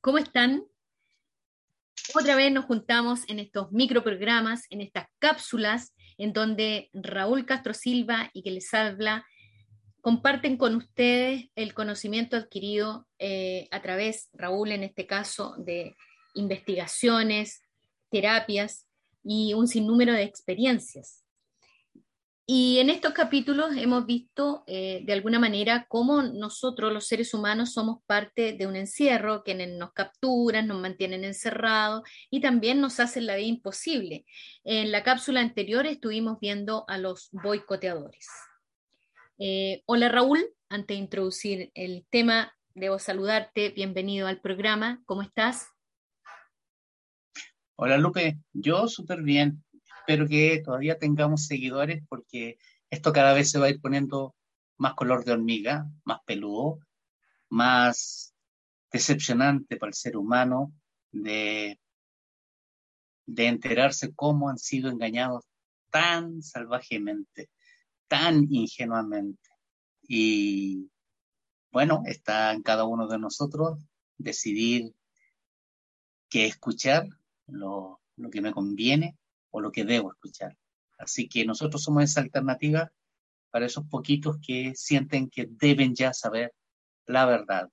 ¿cómo están? Otra vez nos juntamos en estos microprogramas, en estas cápsulas, en donde Raúl Castro Silva y que les habla comparten con ustedes el conocimiento adquirido eh, a través, Raúl en este caso, de investigaciones, terapias y un sinnúmero de experiencias. Y en estos capítulos hemos visto eh, de alguna manera cómo nosotros, los seres humanos, somos parte de un encierro, que nos capturan, nos mantienen encerrados y también nos hacen la vida imposible. En la cápsula anterior estuvimos viendo a los boicoteadores. Eh, hola Raúl, antes de introducir el tema, debo saludarte, bienvenido al programa, ¿cómo estás? Hola Lupe, yo súper bien, espero que todavía tengamos seguidores porque esto cada vez se va a ir poniendo más color de hormiga, más peludo, más decepcionante para el ser humano de, de enterarse cómo han sido engañados tan salvajemente, tan ingenuamente. Y bueno, está en cada uno de nosotros decidir qué escuchar, lo, lo que me conviene o lo que debo escuchar. Así que nosotros somos esa alternativa para esos poquitos que sienten que deben ya saber la verdad.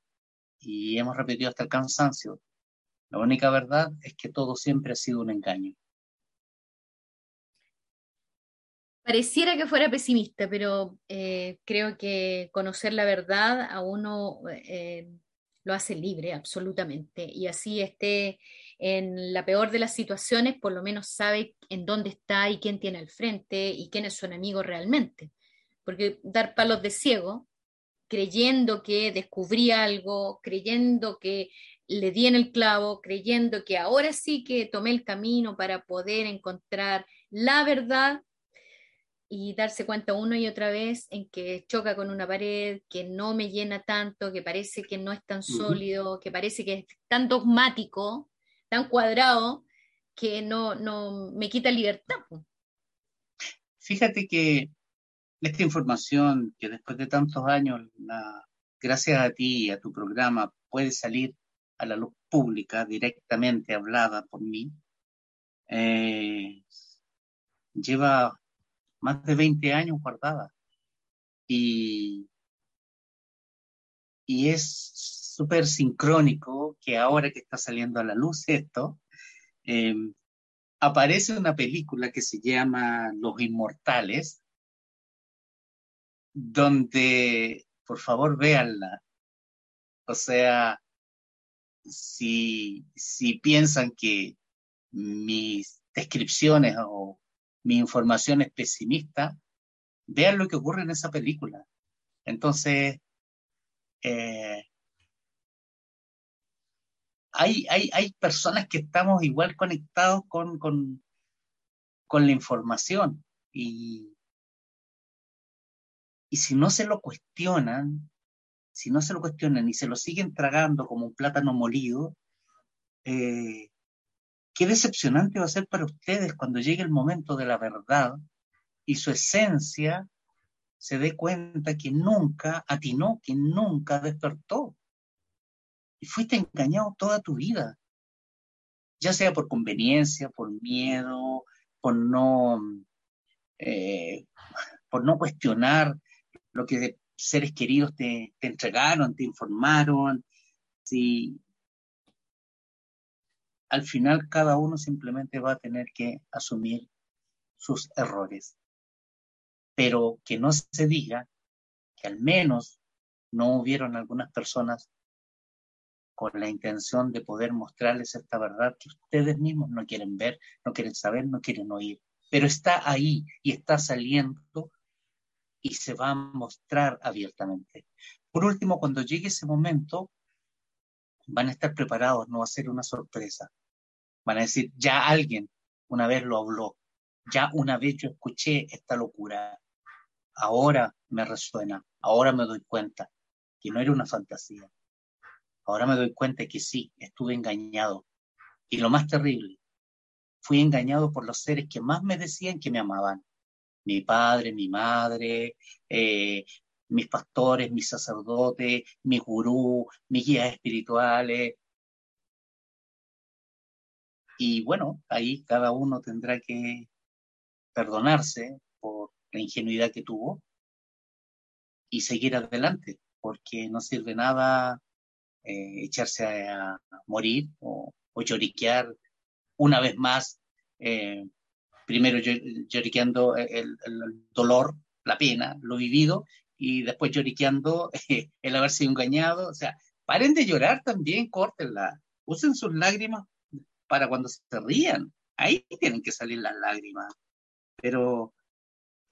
Y hemos repetido hasta el cansancio. La única verdad es que todo siempre ha sido un engaño. Pareciera que fuera pesimista, pero eh, creo que conocer la verdad a uno eh, lo hace libre, absolutamente. Y así esté en la peor de las situaciones, por lo menos sabe en dónde está y quién tiene al frente y quién es su enemigo realmente. Porque dar palos de ciego, creyendo que descubrí algo, creyendo que le di en el clavo, creyendo que ahora sí que tomé el camino para poder encontrar la verdad y darse cuenta una y otra vez en que choca con una pared, que no me llena tanto, que parece que no es tan sólido, que parece que es tan dogmático, tan cuadrado que no, no me quita libertad. Fíjate que esta información que después de tantos años, gracias a ti y a tu programa, puede salir a la luz pública directamente hablada por mí, eh, lleva más de 20 años guardada. Y, y es súper sincrónico que ahora que está saliendo a la luz esto, em, aparece una película que se llama Los Inmortales, donde, por favor, véanla. O sea, si, si piensan que mis descripciones o mi información es pesimista, vean lo que ocurre en esa película. Entonces, eh, hay, hay, hay personas que estamos igual conectados con, con, con la información y, y si no se lo cuestionan, si no se lo cuestionan y se lo siguen tragando como un plátano molido, eh, qué decepcionante va a ser para ustedes cuando llegue el momento de la verdad y su esencia se dé cuenta que nunca atinó, que nunca despertó y fuiste engañado toda tu vida, ya sea por conveniencia, por miedo, por no, eh, por no cuestionar lo que seres queridos te, te entregaron, te informaron. Si al final cada uno simplemente va a tener que asumir sus errores. Pero que no se diga que al menos no hubieron algunas personas con la intención de poder mostrarles esta verdad que ustedes mismos no quieren ver, no quieren saber, no quieren oír. Pero está ahí y está saliendo y se va a mostrar abiertamente. Por último, cuando llegue ese momento, van a estar preparados, no va a ser una sorpresa. Van a decir, ya alguien una vez lo habló, ya una vez yo escuché esta locura, ahora me resuena, ahora me doy cuenta que no era una fantasía. Ahora me doy cuenta que sí, estuve engañado. Y lo más terrible, fui engañado por los seres que más me decían que me amaban. Mi padre, mi madre, eh, mis pastores, mis sacerdotes, mis gurú, mis guías espirituales. Y bueno, ahí cada uno tendrá que perdonarse por la ingenuidad que tuvo y seguir adelante, porque no sirve nada eh, echarse a, morir o, lloriquear una vez más, eh, primero lloriqueando el, dolor, la pena, lo vivido, y después lloriqueando el haber sido engañado. O sea, paren de llorar también, córtenla, usen sus lágrimas para cuando se rían. Ahí tienen que salir las lágrimas. Pero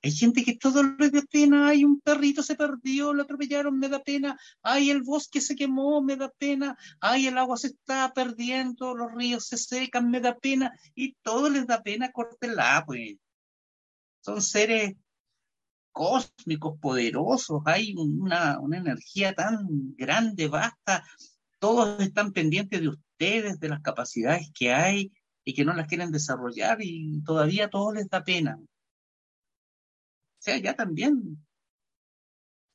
hay gente que todo le da pena. Ay, un perrito se perdió, lo atropellaron, me da pena. Ay, el bosque se quemó, me da pena. Ay, el agua se está perdiendo, los ríos se secan, me da pena. Y todo les da pena, córtenla, pues. Son seres cósmicos poderosos, hay una, una energía tan grande, vasta, todos están pendientes de ustedes, de las capacidades que hay y que no las quieren desarrollar y todavía todo les da pena. Sea, ya también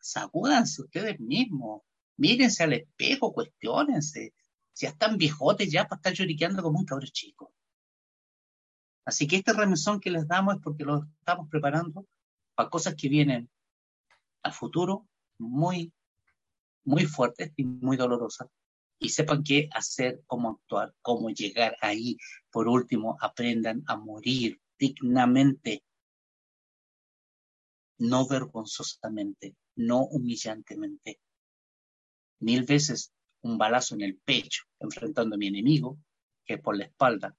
sacúdanse ustedes mismos, mírense al espejo, cuestionense. Si ya están viejotes ya para estar lloriqueando como un cabro chico. Así que este remesón que les damos es porque lo estamos preparando para cosas que vienen a futuro muy, muy fuertes y muy dolorosas. Y sepan qué hacer, cómo actuar, cómo llegar ahí. Por último, aprendan a morir dignamente, no vergonzosamente, no humillantemente. Mil veces un balazo en el pecho, enfrentando a mi enemigo, que por la espalda,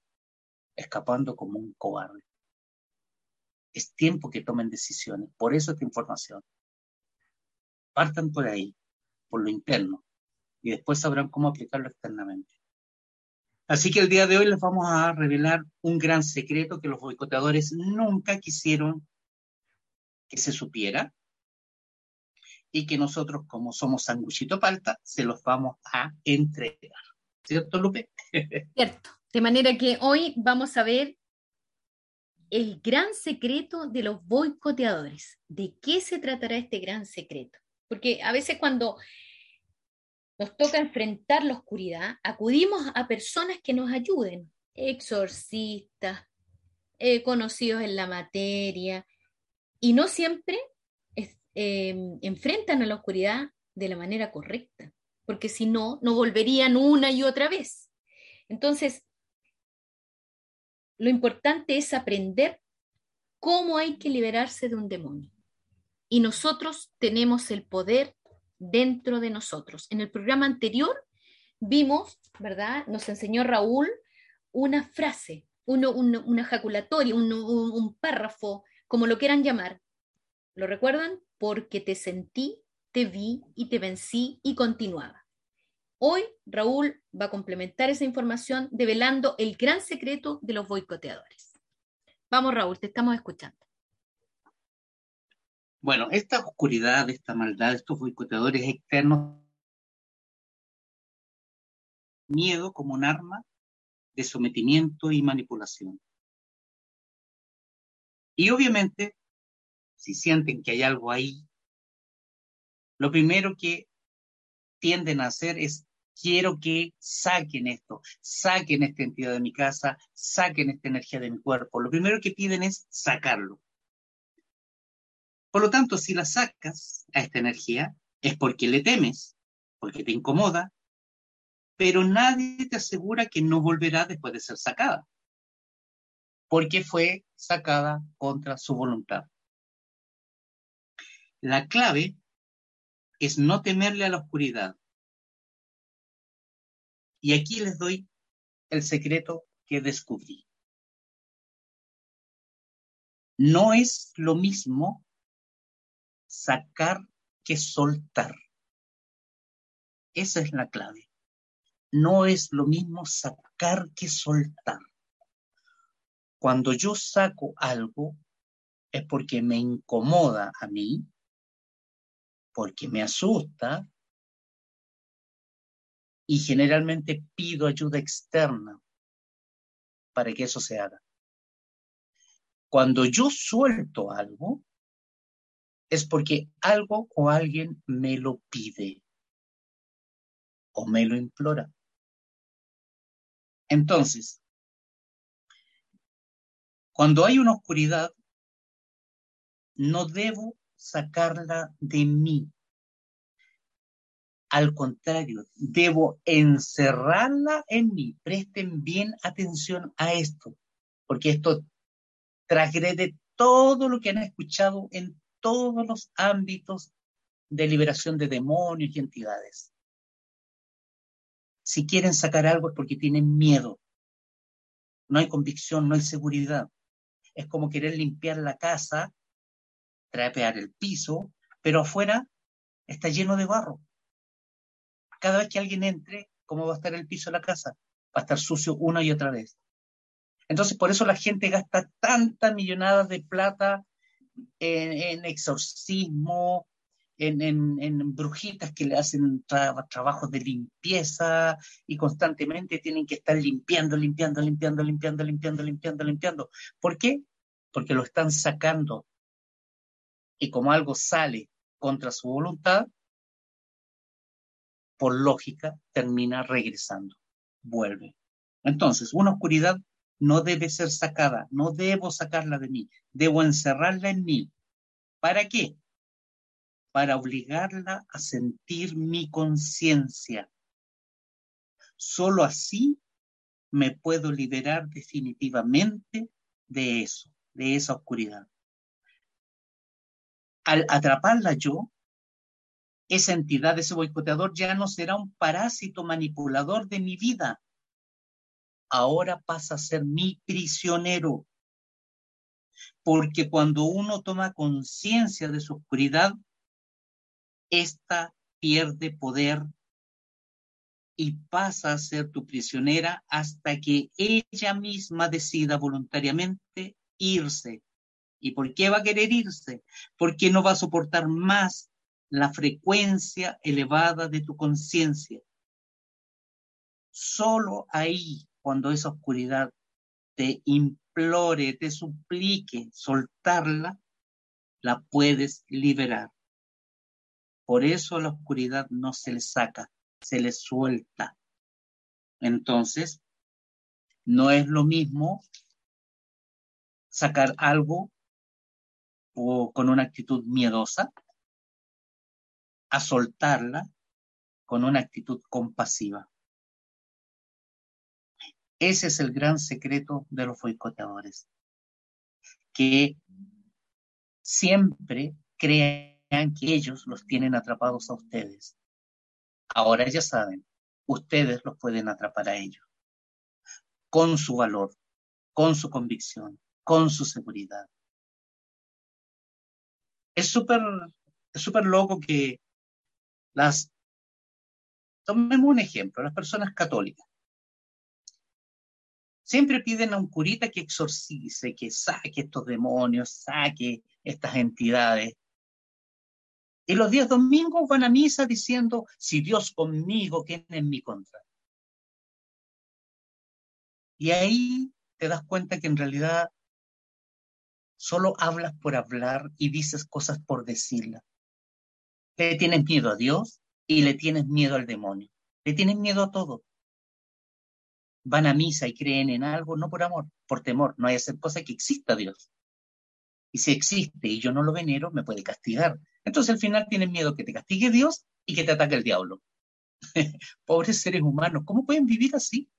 escapando como un cobarde. Es tiempo que tomen decisiones. Por eso esta información. Partan por ahí, por lo interno, y después sabrán cómo aplicarlo externamente. Así que el día de hoy les vamos a revelar un gran secreto que los boicoteadores nunca quisieron que se supiera y que nosotros, como somos sanguchito palta, se los vamos a entregar. ¿Cierto, Lupe? Cierto. De manera que hoy vamos a ver el gran secreto de los boicoteadores. ¿De qué se tratará este gran secreto? Porque a veces cuando nos toca enfrentar la oscuridad, acudimos a personas que nos ayuden, exorcistas, eh, conocidos en la materia, y no siempre em, enfrentan a la oscuridad de la manera correcta, porque si no, no volverían una y otra vez. Entonces, lo importante es aprender cómo hay que liberarse de un demonio. Y nosotros tenemos el poder dentro de nosotros. En el programa anterior vimos, ¿verdad? Nos enseñó Raúl una frase, uno, una jaculatoria, un, un párrafo, como lo quieran llamar. ¿Lo recuerdan? Porque te sentí, te vi y te vencí y continuaba. Hoy Raúl va a complementar esa información develando el gran secreto de los boicoteadores. Vamos Raúl, te estamos escuchando. Bueno, esta oscuridad, esta maldad, estos boicoteadores externos, miedo como un arma de sometimiento y manipulación. Y obviamente, si sienten que hay algo ahí, lo primero que tienden a hacer es quiero que saquen esto, saquen esta entidad de mi casa, saquen esta energía de mi cuerpo. Lo primero que piden es sacarlo. Por lo tanto, si la sacas a esta energía, es porque le temes, porque te incomoda, pero nadie te asegura que no volverá después de ser sacada, porque fue sacada contra su voluntad. La clave es no temerle a la oscuridad, y aquí les doy el secreto que descubrí. No es lo mismo sacar que soltar. Esa es la clave. no es lo mismo sacar que soltar. Cuando yo saco algo es porque me incomoda a mí, porque me asusta y generalmente pido ayuda externa para que eso se haga. Cuando yo suelto algo, es porque algo o alguien me lo pide o me lo implora. Entonces, cuando hay una oscuridad, no debo sacarla de mí. Al contrario, debo encerrarla en mí. Presten bien atención a esto, porque esto transgrede todo lo que han escuchado en todos los ámbitos de liberación de demonios y entidades. Si quieren sacar algo es porque tienen miedo. No hay convicción, no hay seguridad. Es como querer limpiar la casa, trapear el piso, pero afuera está lleno de barro. Cada vez que alguien entre, ¿cómo va a estar el piso de la casa? Va a estar sucio una y otra vez. Entonces, por eso la gente gasta tantas millonadas de plata en, exorcismo, en, brujitas que le hacen trabajos de limpieza y constantemente tienen que estar limpiando, limpiando, limpiando, limpiando, limpiando, limpiando, limpiando. ¿Por qué? Porque lo están sacando. Y como algo sale contra su voluntad, por lógica termina regresando, vuelve. Entonces, una oscuridad no debe ser sacada, no debo sacarla de mí, debo encerrarla en mí. ¿Para qué? Para obligarla a sentir mi conciencia. Solo así me puedo liberar definitivamente de eso, de esa oscuridad. Al atraparla yo, esa entidad, ese boicoteador ya no será un parásito manipulador de mi vida, ahora pasa a ser mi prisionero. Porque cuando uno toma conciencia de su oscuridad, ésta pierde poder y pasa a ser tu prisionera hasta que ella misma decida voluntariamente irse. ¿Y por qué va a querer irse? Porque no va a soportar más la frecuencia elevada de tu conciencia. Solo ahí cuando esa oscuridad te implore, te suplique soltarla, la puedes liberar. Por eso la oscuridad no se le saca, se le suelta. Entonces, no es lo mismo sacar algo o con una actitud miedosa a soltarla con una actitud compasiva. Ese es el gran secreto de los boicoteadores, que siempre crean que ellos los tienen atrapados a ustedes. Ahora ya saben, ustedes los pueden atrapar a ellos, con su valor, con su convicción, con su seguridad. Es súper es súper loco que las, tomemos un ejemplo, las personas católicas Siempre piden a un curita que exorcice, que saque estos demonios, saque estas entidades. Y los días domingos van a misa diciendo, si Dios conmigo, ¿quién en mi contra? Y ahí te das cuenta que en realidad solo hablas por hablar y dices cosas por decirlas. Le tienes miedo a Dios y le tienes miedo al demonio. Le tienes miedo a todo van a misa y creen en algo, no por amor, por temor. No hay hacer cosa que exista Dios. Y si existe y yo no lo venero, me puede castigar. Entonces al final tienen miedo que te castigue Dios y que te ataque el diablo. Pobres seres humanos, ¿cómo pueden vivir así?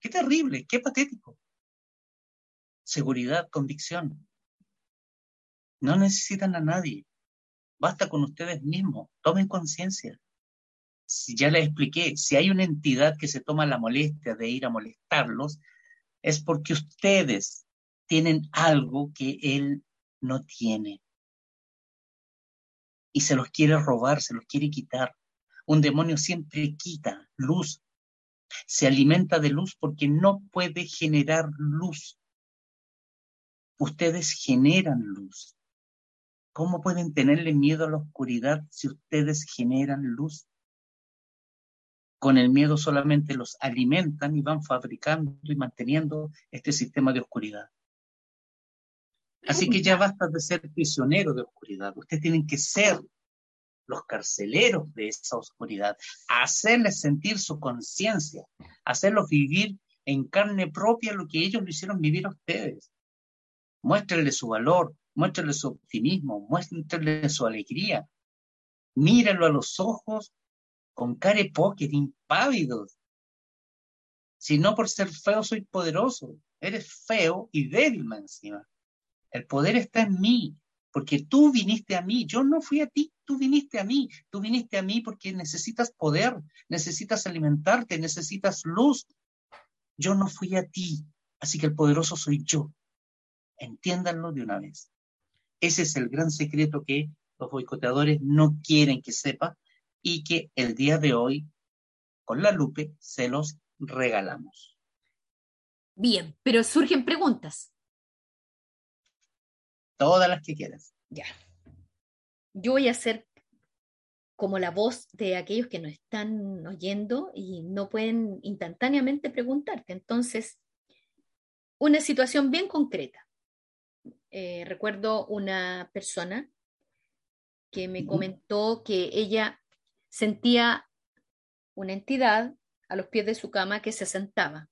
Qué terrible, qué patético. Seguridad, convicción. No necesitan a nadie. Basta con ustedes mismos. Tomen conciencia si ya les expliqué, si hay una entidad que se toma la molestia de ir a molestarlos, es porque ustedes tienen algo que él no tiene. Y se los quiere robar, se los quiere quitar. Un demonio siempre quita luz, Se alimenta de luz porque no puede generar luz. Ustedes generan luz. ¿Cómo pueden tenerle miedo a la oscuridad si ustedes generan luz? Con el miedo solamente los alimentan y van fabricando y manteniendo este sistema de oscuridad. Así que ya basta de ser prisioneros de oscuridad. Ustedes tienen que ser los carceleros de esa oscuridad, hacerles sentir su conciencia, hacerlos vivir en carne propia lo que ellos lo hicieron vivir a ustedes. Muéstrenle su valor, muéstrenle su optimismo, muéstrenle su alegría. Mírenlo a los ojos con cara póker, impávidos. Si no por ser feo soy poderoso, eres feo y débil encima. El poder está en mí, porque tú viniste a mí, yo no fui a ti, tú viniste a mí, tú viniste a mí porque necesitas poder, necesitas alimentarte, necesitas luz. Yo no fui a ti, así que el poderoso soy yo. Entiéndanlo de una vez. Ese es el gran secreto que los boicoteadores no quieren que sepa y que el día de hoy, con la Lupe, se los regalamos. Bien, pero surgen preguntas. Todas las que quieras. Ya. Yo voy a ser como la voz de aquellos que nos están oyendo y no pueden instantáneamente preguntarte. Entonces, una situación bien concreta. Eh, recuerdo una persona que me comentó que ella sentía una entidad a los pies de su cama que se sentaba.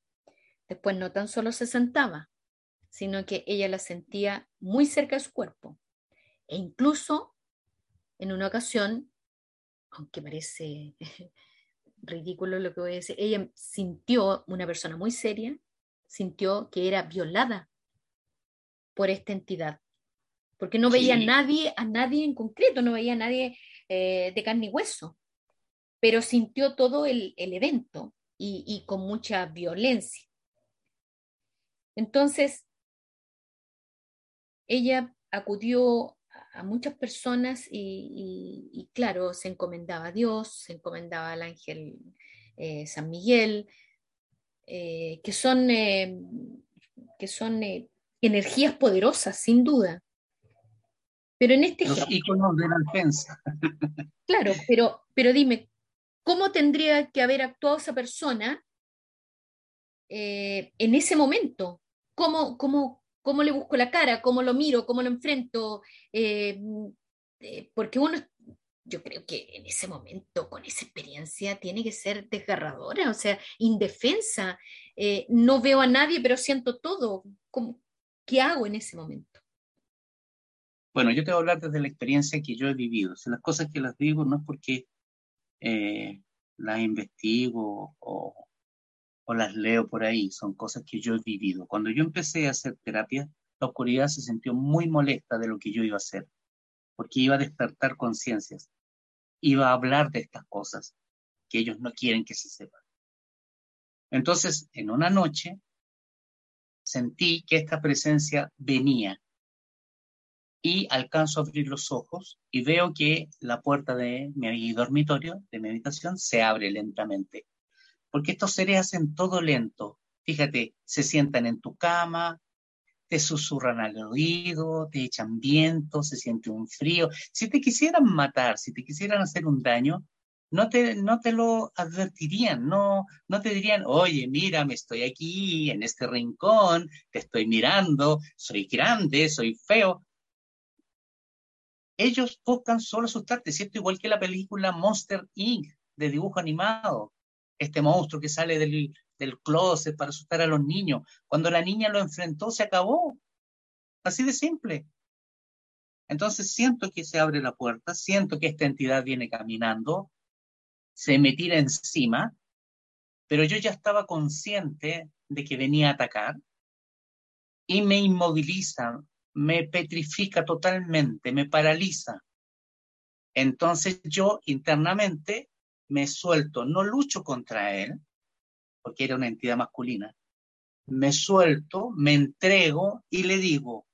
Después no tan solo se sentaba, sino que ella la sentía muy cerca de su cuerpo. E incluso en una ocasión, aunque parece ridículo lo que voy a decir, ella sintió, una persona muy seria, sintió que era violada por esta entidad, porque no veía a nadie, a nadie en concreto, no veía a nadie eh, de carne y hueso pero sintió todo el, evento y, con mucha violencia. Entonces, ella acudió a muchas personas y, claro, se encomendaba a Dios, se encomendaba al ángel eh, San Miguel, eh, que son, eh, que son energías poderosas, sin duda. Pero en este Los de la defensa. Claro, pero, pero dime, ¿Cómo tendría que haber actuado esa persona en ese momento? ¿Cómo, cómo, ¿Cómo le busco la cara? ¿Cómo lo miro? ¿Cómo lo enfrento? Eh, eh, porque uno, yo creo que en ese momento, con esa experiencia, tiene que ser desgarradora, o sea, indefensa. no veo a nadie, pero siento todo. ¿Qué hago en ese momento? Bueno, yo te voy a hablar desde la experiencia que yo he vivido. las cosas que las digo no es porque eh, las investigo o, o, las leo por ahí, son cosas que yo he vivido. Cuando yo empecé a hacer terapia, la oscuridad se sintió muy molesta de lo que yo iba a hacer, porque iba a despertar conciencias, iba a hablar de estas cosas que ellos no quieren que se sepan. Entonces, en una noche, sentí que esta presencia venía y alcanzo a abrir los ojos y veo que la puerta de mi dormitorio, de mi habitación, se abre lentamente. Porque estos seres hacen todo lento. Fíjate, se sientan en tu cama, te susurran al oído, te echan viento, se siente un frío. Si te quisieran matar, si te quisieran hacer un daño, no te, no te lo advertirían, no, no te dirían, oye, mira, me estoy aquí en este rincón, te estoy mirando, soy grande, soy feo ellos buscan solo asustarte, ¿cierto? Igual que la película Monster Inc. de dibujo animado. Este monstruo que sale del, del closet para asustar a los niños. Cuando la niña lo enfrentó, se acabó. Así de simple. Entonces siento que se abre la puerta, siento que esta entidad viene caminando, se me tira encima, pero yo ya estaba consciente de que venía a atacar y me inmoviliza, me petrifica totalmente, me paraliza. Entonces yo internamente me suelto, no lucho contra él, porque era una entidad masculina, me suelto, me entrego y le digo,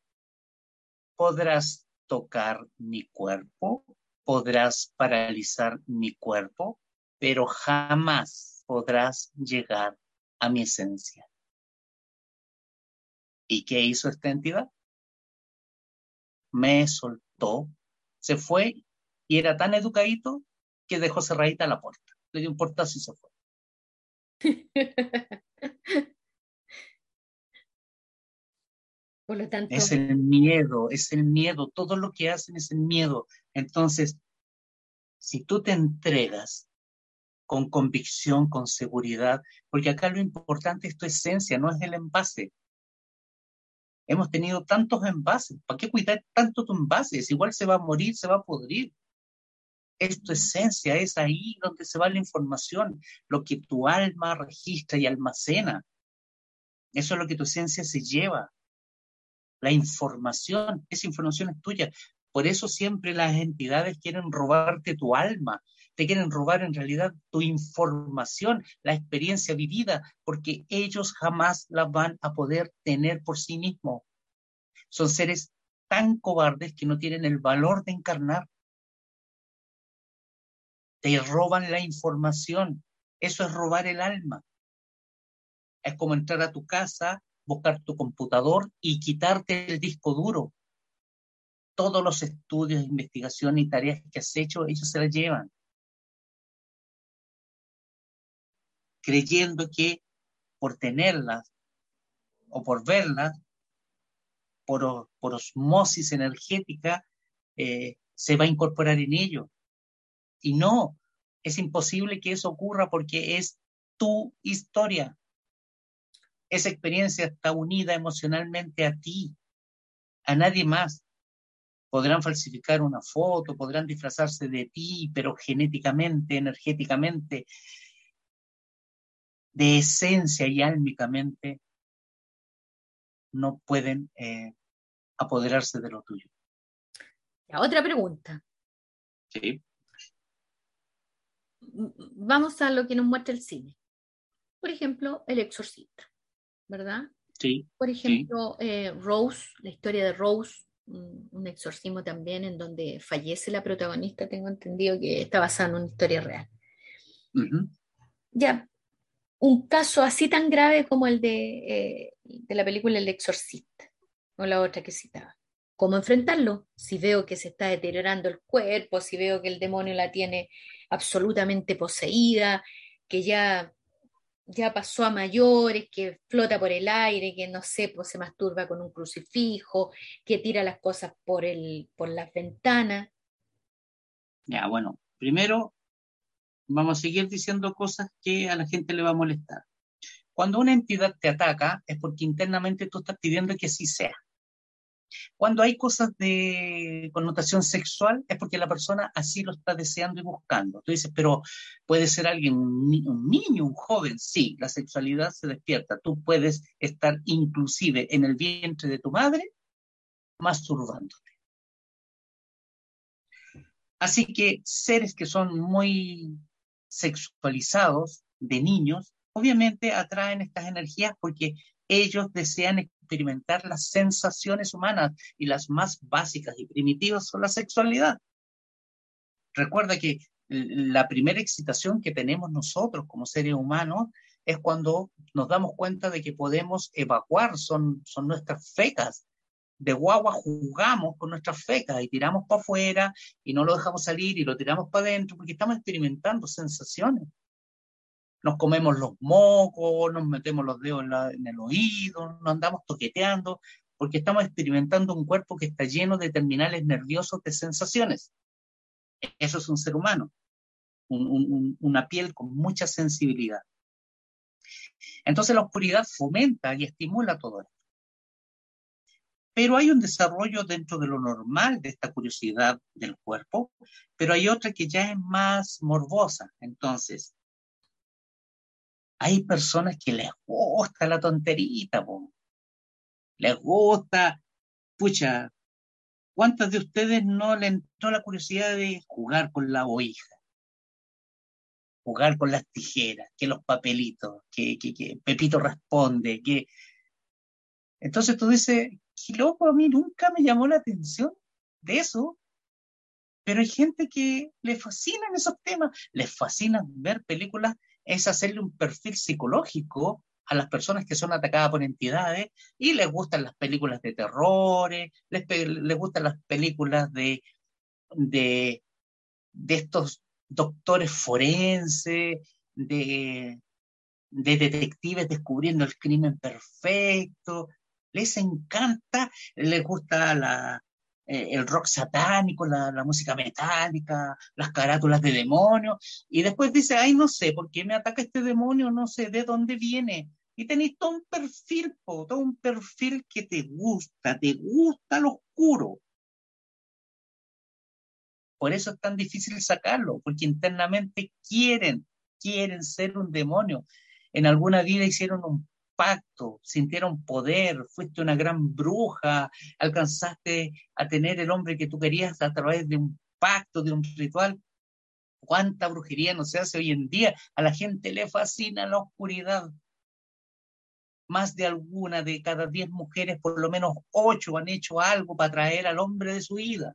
podrás tocar mi cuerpo, podrás paralizar mi cuerpo, pero jamás podrás llegar a mi esencia. ¿Y qué hizo esta entidad? Me soltó, se fue y era tan educadito que dejó cerradita la puerta. Le dio un portazo y se fue. Por lo tanto. Es el miedo, es el miedo. Todo lo que hacen es el miedo. Entonces, si tú te entregas con convicción, con seguridad, porque acá lo importante es tu esencia, no es el envase. Hemos tenido tantos envases, ¿para qué cuidar tanto tu envase? Igual se va a morir, se va a podrir. Es tu esencia, es ahí donde se va la información, lo que tu alma registra y almacena. Eso es lo que tu esencia se lleva. La información, esa información es tuya. Por eso siempre las entidades quieren robarte tu alma, te quieren robar en realidad tu información, la experiencia vivida, porque ellos jamás la van a poder tener por sí mismos. Son seres tan cobardes que no tienen el valor de encarnar. Te roban la información. Eso es robar el alma. Es como entrar a tu casa, buscar tu computador y quitarte el disco duro. Todos los estudios, investigaciones y tareas que has hecho, ellos se las llevan. creyendo que por tenerlas o por verlas, por, osmosis energética, eh, se va a incorporar en ello. Y no, es imposible que eso ocurra porque es tu historia. Esa experiencia está unida emocionalmente a ti, a nadie más. Podrán falsificar una foto, podrán disfrazarse de ti, pero genéticamente, energéticamente, de esencia y álmicamente no pueden eh, apoderarse de lo tuyo. otra pregunta. Sí. Vamos a lo que nos muestra el cine. Por ejemplo, El Exorcista, ¿verdad? Sí. Por ejemplo, eh, Rose, la historia de Rose, un, exorcismo también en donde fallece la protagonista, tengo entendido que está basado en una historia real. Ya, un caso así tan grave como el eh, de, la película El Exorcista, o la otra que citaba. ¿Cómo enfrentarlo? Si veo que se está deteriorando el cuerpo, si veo que el demonio la tiene absolutamente poseída, que ya, ya pasó a mayores, que flota por el aire, que no sé, pues se masturba con un crucifijo, que tira las cosas por, el, por las ventanas. Ya, bueno, primero vamos a seguir diciendo cosas que a la gente le va a molestar. Cuando una entidad te ataca es porque internamente tú estás pidiendo que así sea. Cuando hay cosas de connotación sexual es porque la persona así lo está deseando y buscando. Tú dices, pero puede ser alguien, un, niño, un joven. Sí, la sexualidad se despierta. Tú puedes estar inclusive en el vientre de tu madre masturbándote. Así que seres que son muy sexualizados de niños, obviamente atraen estas energías porque ellos desean experimentar las sensaciones humanas y las más básicas y primitivas son la sexualidad. Recuerda que la primera excitación que tenemos nosotros como seres humanos es cuando nos damos cuenta de que podemos evacuar, son, son nuestras fecas, de guagua jugamos con nuestras fecas y tiramos para afuera y no lo dejamos salir y lo tiramos para adentro porque estamos experimentando sensaciones. Nos comemos los mocos, nos metemos los dedos en, el oído, nos andamos toqueteando porque estamos experimentando un cuerpo que está lleno de terminales nerviosos de sensaciones. Eso es un ser humano, una piel con mucha sensibilidad. Entonces la oscuridad fomenta y estimula todo esto. Pero hay un desarrollo dentro de lo normal de esta curiosidad del cuerpo, pero hay otra que ya es más morbosa. Entonces, hay personas que les gusta la tonterita, les gusta, pucha, ¿cuántas de ustedes no le entró la curiosidad de jugar con la oija? Jugar con las tijeras, que los papelitos, que, que, que Pepito responde, que... Entonces tú dices, qué loco, a mí nunca me llamó la atención de eso, pero hay gente que le fascinan esos temas, les fascina ver películas es hacerle un perfil psicológico a las personas que son atacadas por entidades y les gustan las películas de terror, les, les gustan las películas de, de, de estos doctores forenses, de, de detectives descubriendo el crimen perfecto. Les encanta, les gusta la, eh, el rock satánico, la, la, música metálica, las carátulas de demonios, y después dice, ay, no sé, ¿por qué me ataca este demonio? No sé de dónde viene. Y tenéis todo un perfil, todo un perfil que te gusta, te gusta lo oscuro. Por eso es tan difícil sacarlo, porque internamente quieren, quieren ser un demonio. En alguna vida hicieron un pacto, sintieron poder, fuiste una gran bruja, alcanzaste a tener el hombre que tú querías a través de un pacto, de un ritual. ¿Cuánta brujería no se hace hoy en día? A la gente le fascina la oscuridad. Más de alguna de cada diez mujeres, por lo menos ocho han hecho algo para traer al hombre de su vida.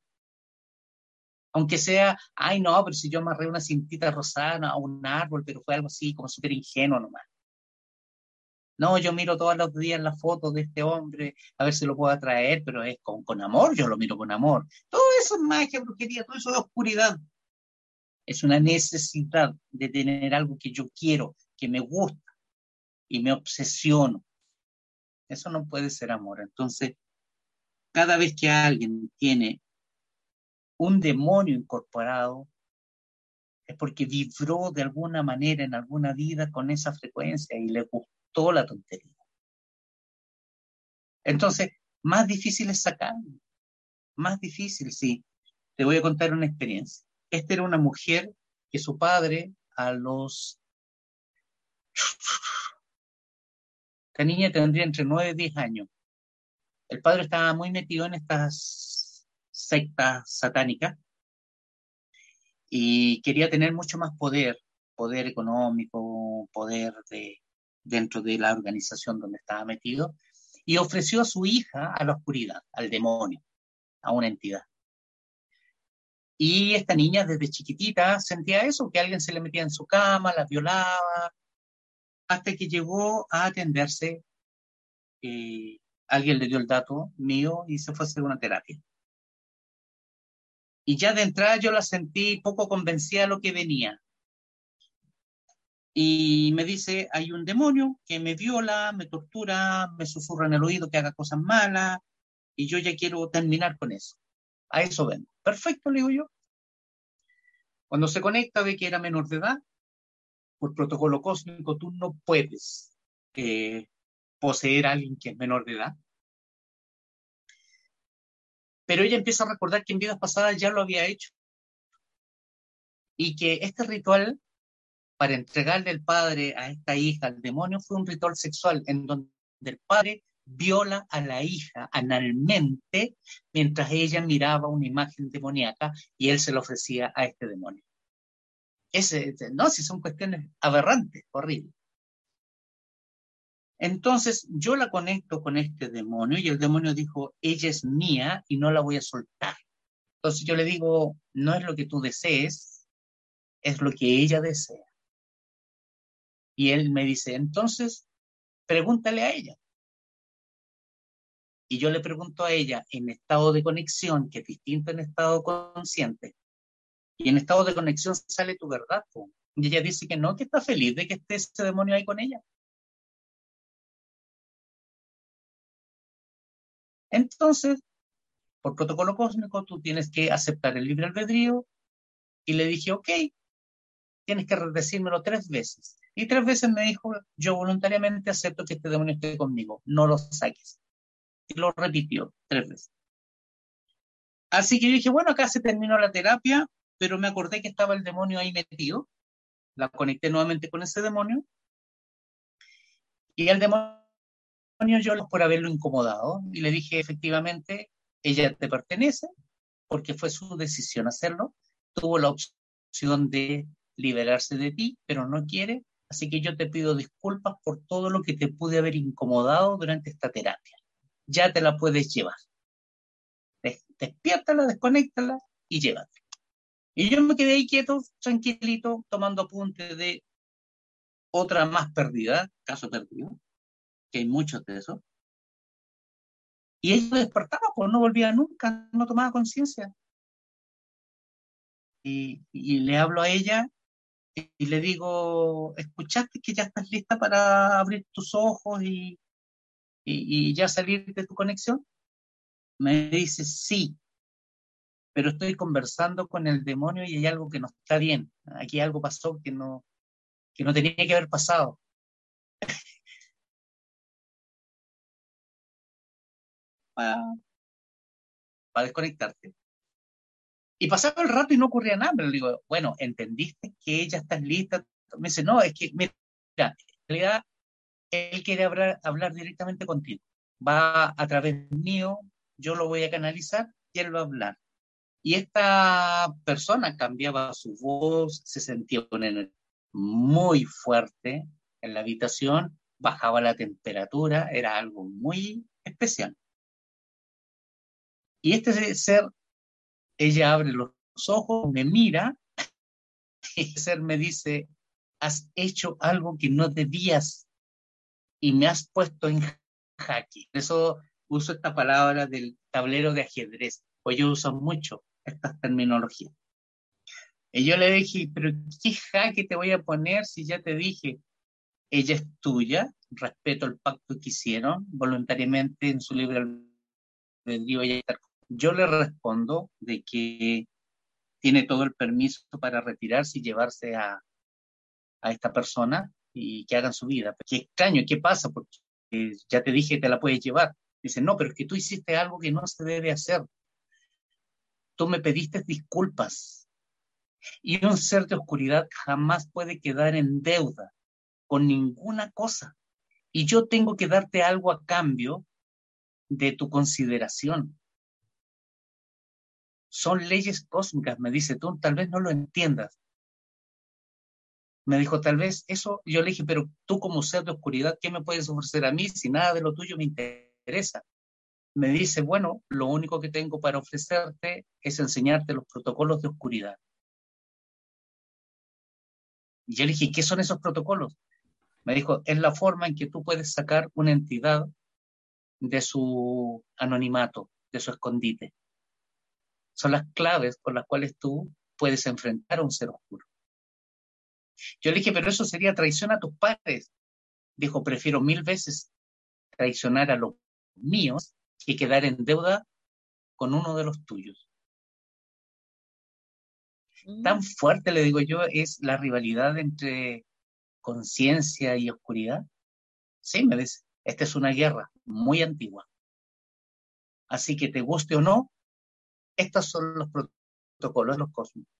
Aunque sea, ay no, pero si yo amarré una cintita rosada a un árbol, pero fue algo así, como súper ingenuo nomás. No, yo miro todos los días las fotos de este hombre, a ver si lo puedo atraer, pero es con, con amor, yo lo miro con amor. Todo eso es magia, brujería, todo eso es oscuridad. Es una necesidad de tener algo que yo quiero, que me gusta y me obsesiono. Eso no puede ser amor. Entonces, cada vez que alguien tiene un demonio incorporado, es porque vibró de alguna manera en alguna vida con esa frecuencia y le gustó toda la tontería. Entonces, más difícil es sacarlo. Más difícil, sí. Te voy a contar una experiencia. Esta era una mujer que su padre a los... Esta niña tendría entre 9 y 10 años. El padre estaba muy metido en estas sectas satánicas y quería tener mucho más poder, poder económico, poder de, dentro de la organización donde estaba metido, y ofreció a su hija a la oscuridad, al demonio, a una entidad. Y esta niña desde chiquitita sentía eso, que alguien se le metía en su cama, la violaba, hasta que llegó a atenderse, eh, alguien le dio el dato mío y se fue a hacer una terapia. Y ya de entrada yo la sentí poco convencida de lo que venía y me dice, hay un demonio que me viola, me tortura, me susurra en el oído que haga cosas malas, y yo ya quiero terminar con eso. A eso vengo. Perfecto, le digo yo. Cuando se conecta ve que era menor de edad, por protocolo cósmico tú no puedes eh, poseer a alguien que es menor de edad. Pero ella empieza a recordar que en vidas pasadas ya lo había hecho. Y que este ritual para entregarle el padre a esta hija al demonio fue un ritual sexual en donde el padre viola a la hija analmente mientras ella miraba una imagen demoníaca y él se lo ofrecía a este demonio. Ese, no, si son cuestiones aberrantes, horribles. Entonces yo la conecto con este demonio y el demonio dijo, ella es mía y no la voy a soltar. Entonces yo le digo, no es lo que tú desees, es lo que ella desea. Y él me dice, entonces, pregúntale a ella. Y yo le pregunto a ella en estado de conexión, que es distinto en estado consciente. Y en estado de conexión sale tu verdad. Y ella dice que no, que está feliz de que esté ese demonio ahí con ella. Entonces, por protocolo cósmico, tú tienes que aceptar el libre albedrío. Y le dije, ok, tienes que decírmelo tres veces. Y tres veces me dijo, yo voluntariamente acepto que este demonio esté conmigo, no lo saques. Y lo repitió tres veces. Así que yo dije, bueno, acá se terminó la terapia, pero me acordé que estaba el demonio ahí metido. La conecté nuevamente con ese demonio. Y el demonio yo por haberlo incomodado y le dije efectivamente, ella te pertenece porque fue su decisión hacerlo. Tuvo la opción de liberarse de ti, pero no quiere, Así que yo te pido disculpas por todo lo que te pude haber incomodado durante esta terapia. Ya te la puedes llevar. Despiértala, desconéctala y llévate. Y yo me quedé ahí quieto, tranquilito, tomando apuntes de otra más perdida, caso perdido, que hay muchos de esos. Y ella despertaba, pues no volvía nunca, no tomaba conciencia. Y, le hablo a ella y, le digo, ¿escuchaste que ya estás lista para abrir tus ojos y, y ya salir de tu conexión? Me dice, sí, pero estoy conversando con el demonio y hay algo que no está bien. Aquí algo pasó que no, que no tenía que haber pasado. para, para desconectarte. Y pasaba el rato y no ocurría nada, pero le digo, bueno, ¿entendiste que ella está lista? Me dice, no, es que, mira, en realidad él quiere hablar, hablar directamente contigo. Va a través mío, yo lo voy a canalizar y él va a hablar. Y esta persona cambiaba su voz, se sentía muy fuerte en la habitación, bajaba la temperatura, era algo muy especial. Y este ser, ella abre los ojos, me mira, y el ser me dice, has hecho algo que no debías y me has puesto en jaque. Por eso uso esta palabra del tablero de ajedrez, pues yo uso mucho estas terminologías. Y yo le dije, pero ¿qué jaque te voy a poner si ya te dije, ella es tuya, respeto el pacto que hicieron voluntariamente en su libre albedrío. Yo le respondo de que tiene todo el permiso para retirarse y llevarse a, a esta persona y que hagan su vida. Qué extraño, ¿qué pasa? Porque ya te dije que te la puedes llevar. Dice, no, pero es que tú hiciste algo que no se debe hacer tú me pediste disculpas. Y un ser de oscuridad jamás puede quedar en deuda con ninguna cosa. Y yo tengo que darte algo a cambio de tu consideración. Son leyes cósmicas, me dice tú, tal vez no lo entiendas. Me dijo, tal vez eso, yo le dije, pero tú como ser de oscuridad, ¿qué me puedes ofrecer a mí si nada de lo tuyo me interesa? me dice, bueno, lo único que tengo para ofrecerte es enseñarte los protocolos de oscuridad. Yo le dije, ¿qué son esos protocolos? Me dijo, es la forma en que tú puedes sacar una entidad de su anonimato, de su escondite. Son las claves por las cuales tú puedes enfrentar a un ser oscuro. Yo le dije, pero eso sería traición a tus padres. Dijo, prefiero mil veces traicionar a los míos y quedar en deuda con uno de los tuyos. Tan mm. fuerte, le digo yo, es la rivalidad entre conciencia y oscuridad. Sí, me dice, esta es una guerra muy antigua. Así que te guste o no, estos son los protocolos,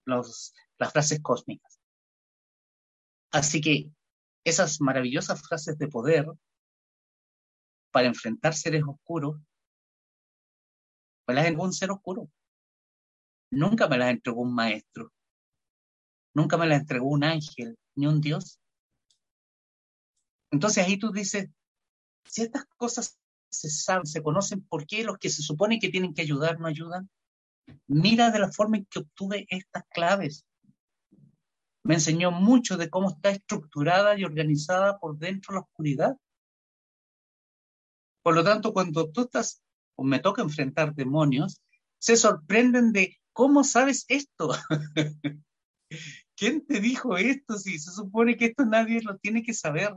los, las frases cósmicas. Así que esas maravillosas frases de poder para enfrentar seres oscuros me las entregó un ser oscuro. Nunca me las entregó un maestro. Nunca me las entregó un ángel, ni un Dios. Entonces ahí tú dices, si estas cosas se saben, se conocen, ¿por qué los que se supone que tienen que ayudar no ayudan? Mira de la forma en que obtuve estas claves. Me enseñó mucho de cómo está estructurada y organizada por dentro la oscuridad. Por lo tanto, cuando tú estás o me toca enfrentar demonios, se sorprenden de cómo sabes esto. ¿Quién te dijo esto? Si se supone que esto nadie lo tiene que saber.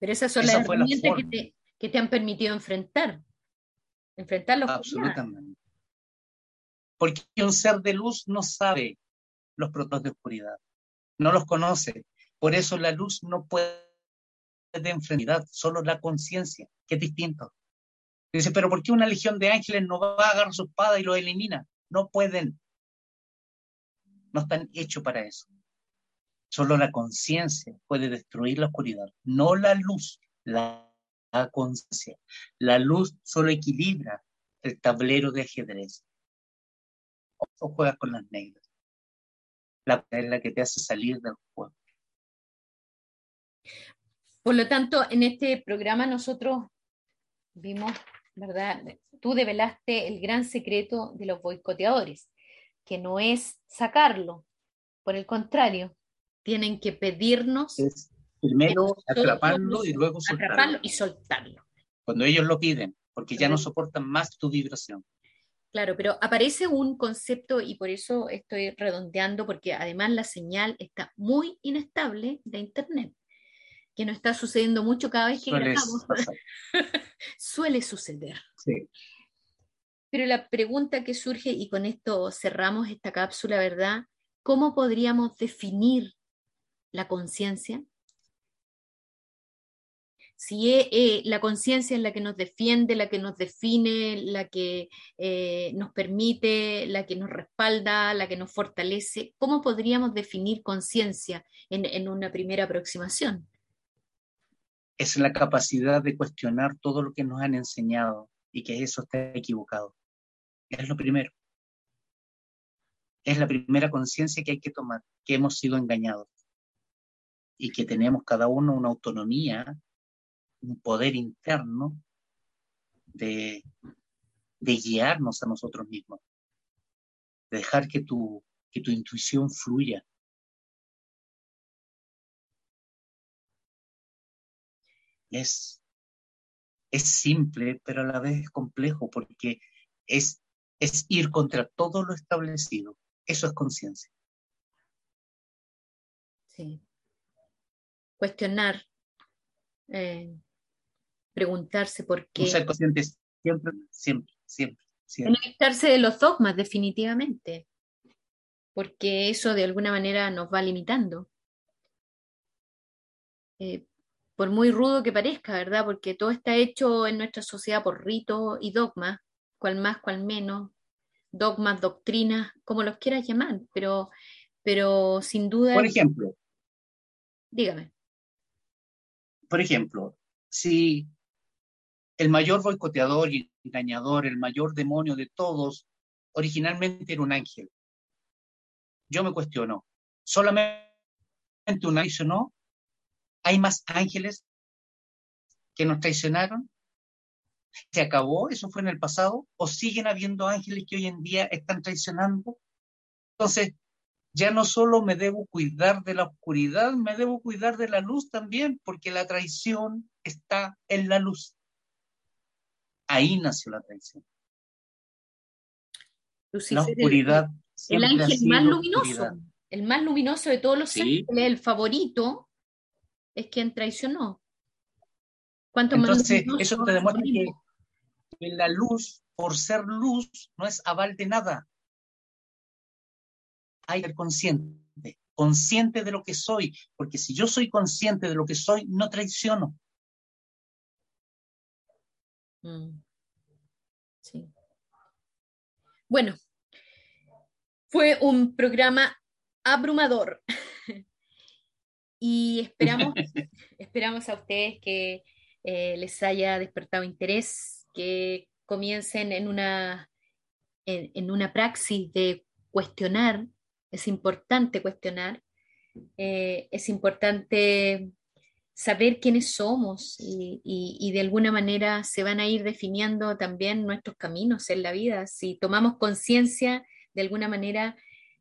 Pero esas son las herramientas que te, han permitido enfrentar. Enfrentar los Absolutamente. Porque un ser de luz no sabe los protocolos de oscuridad. No los conoce. Por eso la luz no puede de enfermedad, solo la conciencia, que es distinto. Dice, pero ¿por qué una legión de ángeles no va a agarrar su espada y lo elimina? No pueden. No están hechos para eso. Solo la conciencia puede destruir la oscuridad, no la luz, la, la conciencia. La luz solo equilibra el tablero de ajedrez. O juegas con las negras. La es la que te hace salir del juego. Por lo tanto, en este programa nosotros vimos, ¿verdad? Tú develaste el gran secreto de los boicoteadores, que no es sacarlo, por el contrario, tienen que pedirnos. Es primero atraparlo y luego soltarlo. Atraparlo y soltarlo. Cuando ellos lo piden, porque ya no soportan más tu vibración. Claro, pero aparece un concepto y por eso estoy redondeando, porque además la señal está muy inestable de Internet, que no está sucediendo mucho cada vez que grabamos. Suele suceder. Sí. Pero la pregunta que surge, y con esto cerramos esta cápsula, ¿verdad? ¿Cómo podríamos definir la conciencia? Si eh, la conciencia es la que nos defiende, la que nos define, la que eh, nos permite, la que nos respalda, la que nos fortalece, ¿cómo podríamos definir conciencia en, en una primera aproximación? Es la capacidad de cuestionar todo lo que nos han enseñado y que eso está equivocado. Es lo primero. Es la primera conciencia que hay que tomar, que hemos sido engañados y que tenemos cada uno una autonomía, un poder interno de, guiarnos a nosotros mismos, de dejar que tu, que tu intuición fluya. Es, es simple, pero a la vez es complejo porque es es ir contra todo lo establecido. Eso es conciencia. Sí. Cuestionar, eh, preguntarse por qué. ser consciente siempre, siempre, siempre. siempre. de los dogmas, definitivamente. Porque eso de alguna manera nos va limitando. Eh, por muy rudo que parezca, ¿verdad? Porque todo está hecho en nuestra sociedad por rito y dogmas cual más, cual menos, dogmas, doctrinas, como los quieras llamar, pero, pero sin duda. Por ejemplo. Dígame. Por ejemplo, si el mayor boicoteador y engañador, el mayor demonio de todos, originalmente era un ángel. Yo me cuestiono, ¿solamente un ángel no? ¿Hay más ángeles que nos traicionaron? ¿Se acabó? ¿Eso fue en el pasado? ¿O siguen habiendo ángeles que hoy en día están traicionando? Entonces, ya no solo me debo cuidar de la oscuridad, me debo cuidar de la luz también, porque la traición está en la luz. Ahí nació la traición. la oscuridad. El, ángel más luminoso, el más luminoso de todos los ángeles, el favorito, es quien traicionó. Entonces, eso te demuestra que, la luz, por ser luz, no es aval de nada. Hay que ser consciente, consciente de lo que soy, porque si yo soy consciente de lo que soy, no traiciono. Mm. Sí. Bueno, fue un programa abrumador y esperamos, esperamos a ustedes que eh, les haya despertado interés, que comiencen en una, en, una praxis de cuestionar, es importante cuestionar, eh, es importante saber quiénes somos y, y, de alguna manera se van a ir definiendo también nuestros caminos en la vida. Si tomamos conciencia, de alguna manera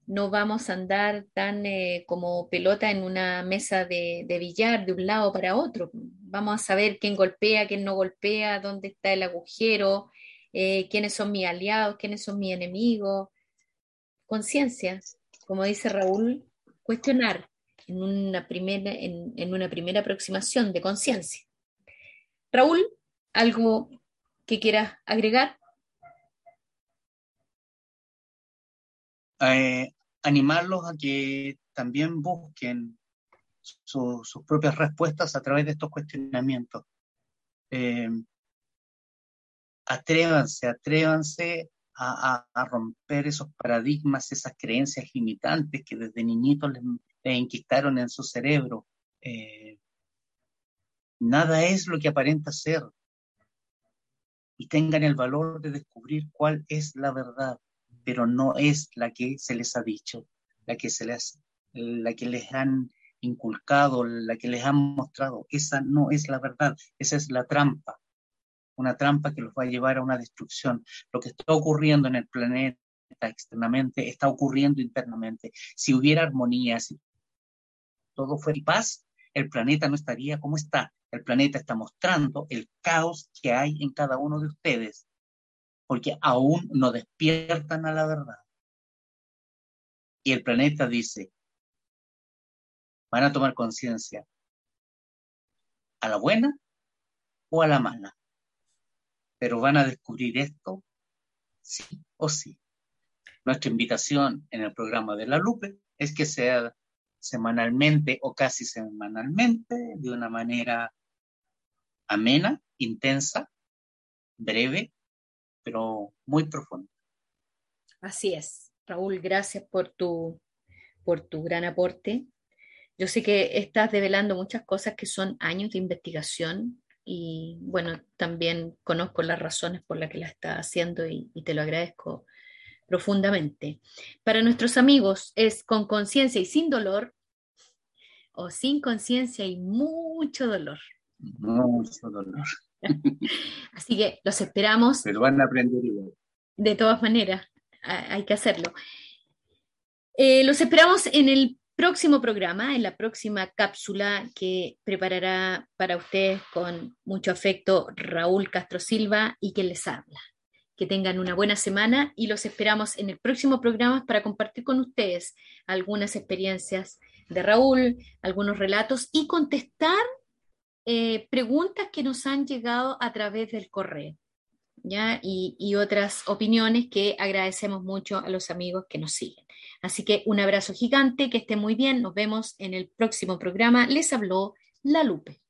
no vamos a andar tan eh, como pelota en una mesa de, billar de un lado para otro. Vamos a saber quién golpea, quién no golpea, dónde está el agujero, eh, quiénes son mis aliados, quiénes son mis enemigos. Conciencia, como dice Raúl, cuestionar en una primera, en una primera aproximación de conciencia. Raúl, ¿algo que quieras agregar? Eh, animarlos a que también busquen sus propias respuestas a través de estos cuestionamientos. Eh, atrévanse, atrévanse a, romper esos paradigmas, esas creencias limitantes que desde niñitos les, inquistaron en su cerebro. Eh, nada es lo que aparenta ser. Y tengan el valor de descubrir cuál es la verdad pero no es la que se les ha dicho, la que, se les, la que les han inculcado, la que les han mostrado. Esa no es la verdad, esa es la trampa, una trampa que los va a llevar a una destrucción. Lo que está ocurriendo en el planeta externamente está ocurriendo internamente. Si hubiera armonía, si todo fuera paz, el planeta no estaría como está. El planeta está mostrando el caos que hay en cada uno de ustedes, porque aún no despiertan a la verdad. Y el planeta dice, van a tomar conciencia a la buena o a la mala, pero van a descubrir esto sí o sí. Nuestra invitación en el programa de la Lupe es que sea semanalmente o casi semanalmente, de una manera amena, intensa, breve, pero muy profunda. Así es. Raúl, gracias por tu, por tu gran aporte. Yo sé que estás develando muchas cosas que son años de investigación y bueno, también conozco las razones por las que la estás haciendo y, y te lo agradezco profundamente. Para nuestros amigos es con conciencia y sin dolor o sin conciencia y mucho dolor. Mucho dolor. Así que los esperamos. Pero van a aprender igual. De todas maneras, hay que hacerlo. Eh, los esperamos en el próximo programa, en la próxima cápsula que preparará para ustedes con mucho afecto Raúl Castro Silva y que les habla. Que tengan una buena semana y los esperamos en el próximo programa para compartir con ustedes algunas experiencias de Raúl, algunos relatos y contestar eh, preguntas que nos han llegado a través del correo. ¿Ya? Y, y otras opiniones que agradecemos mucho a los amigos que nos siguen. Así que un abrazo gigante, que estén muy bien, nos vemos en el próximo programa. Les habló La Lupe.